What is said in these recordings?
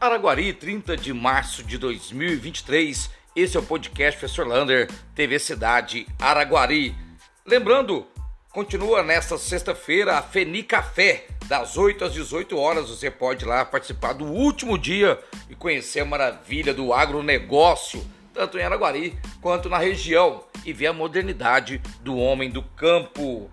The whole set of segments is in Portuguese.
Araguari, 30 de março de 2023. Esse é o podcast Professor Lander, TV Cidade Araguari. Lembrando, continua nesta sexta-feira a Feni Café, das 8 às 18 horas. Você pode ir lá participar do último dia e conhecer a maravilha do agronegócio, tanto em Araguari quanto na região, e ver a modernidade do homem do campo.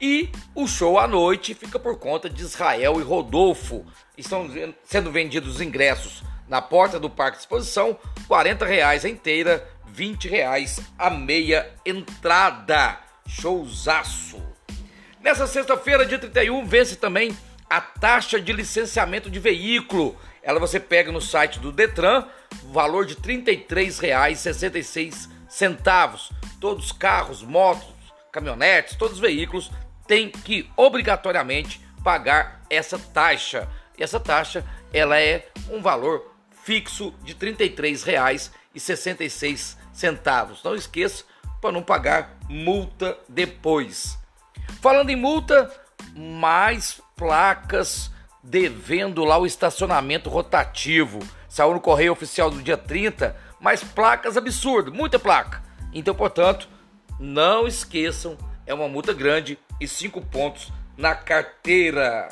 E o show à noite fica por conta de Israel e Rodolfo. Estão sendo vendidos os ingressos na porta do Parque de Exposição, R$ reais a inteira, R$ reais a meia entrada. Showzaço! Nessa sexta-feira, dia 31, vence também a taxa de licenciamento de veículo. Ela você pega no site do Detran, valor de R$ 33,66. Todos os carros, motos, caminhonetes, todos os veículos tem que obrigatoriamente pagar essa taxa. E essa taxa ela é um valor fixo de R$ 33,66. Não esqueça para não pagar multa depois. Falando em multa, mais placas devendo lá o estacionamento rotativo. Saiu no correio oficial do dia 30, mais placas absurdas, muita placa. Então, portanto, não esqueçam, é uma multa grande e 5 pontos na carteira.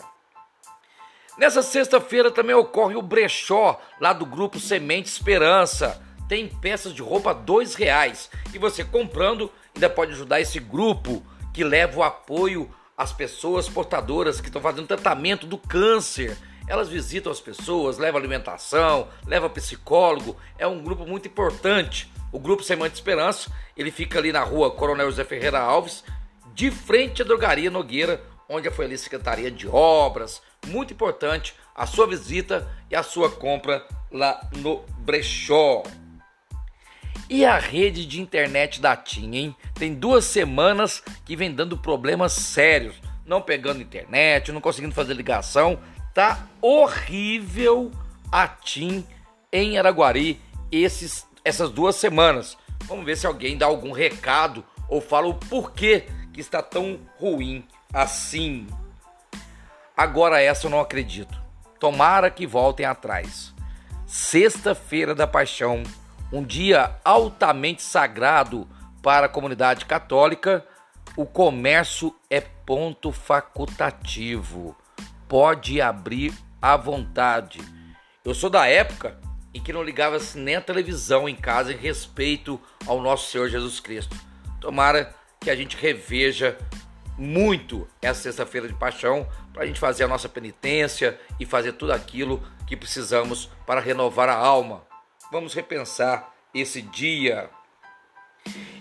Nessa sexta-feira também ocorre o brechó lá do grupo Semente Esperança. Tem peças de roupa dois reais e você comprando ainda pode ajudar esse grupo que leva o apoio às pessoas portadoras que estão fazendo tratamento do câncer. Elas visitam as pessoas, levam alimentação, levam psicólogo. É um grupo muito importante. O grupo Semente Esperança, ele fica ali na rua Coronel José Ferreira Alves, de frente à drogaria Nogueira, onde foi ali a Secretaria de Obras. Muito importante a sua visita e a sua compra lá no brechó. E a rede de internet da TIM, hein? Tem duas semanas que vem dando problemas sérios. Não pegando internet, não conseguindo fazer ligação. Tá horrível a TIM em Araguari esses, essas duas semanas. Vamos ver se alguém dá algum recado ou fala o porquê que está tão ruim assim. Agora essa eu não acredito. Tomara que voltem atrás. Sexta-feira da Paixão, um dia altamente sagrado para a comunidade católica, o comércio é ponto facultativo. Pode abrir à vontade. Eu sou da época em que não ligava nem a televisão em casa em respeito ao nosso Senhor Jesus Cristo. Tomara que a gente reveja muito essa sexta-feira de paixão para a gente fazer a nossa penitência e fazer tudo aquilo que precisamos para renovar a alma. Vamos repensar esse dia.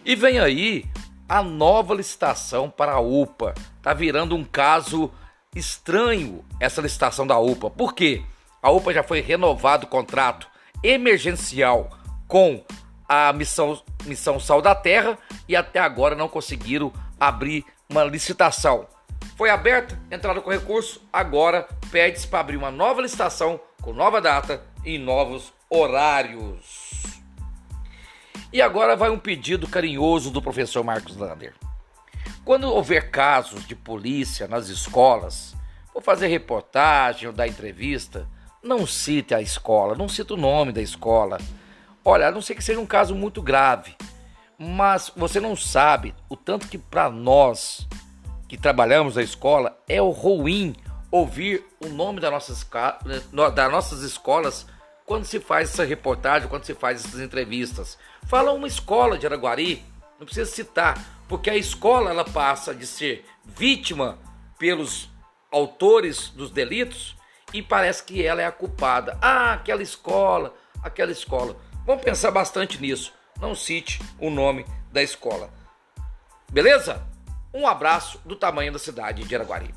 E vem aí a nova licitação para a UPA. Tá virando um caso estranho essa licitação da UPA. Por quê? A UPA já foi renovado o contrato emergencial com a missão, missão Sal da Terra e até agora não conseguiram abrir uma licitação. Foi aberta, entraram com recurso, agora pede-se para abrir uma nova licitação com nova data e novos horários. E agora vai um pedido carinhoso do professor Marcos Lander. Quando houver casos de polícia nas escolas, ou fazer reportagem ou dar entrevista, não cite a escola, não cite o nome da escola Olha, a não ser que seja um caso muito grave, mas você não sabe o tanto que para nós que trabalhamos na escola é ruim ouvir o nome das nossas, das nossas escolas quando se faz essa reportagem, quando se faz essas entrevistas. Fala uma escola de Araguari, não precisa citar, porque a escola ela passa de ser vítima pelos autores dos delitos e parece que ela é a culpada. Ah, aquela escola, aquela escola. Vamos pensar bastante nisso. Não cite o nome da escola. Beleza? Um abraço do tamanho da cidade de Araguari.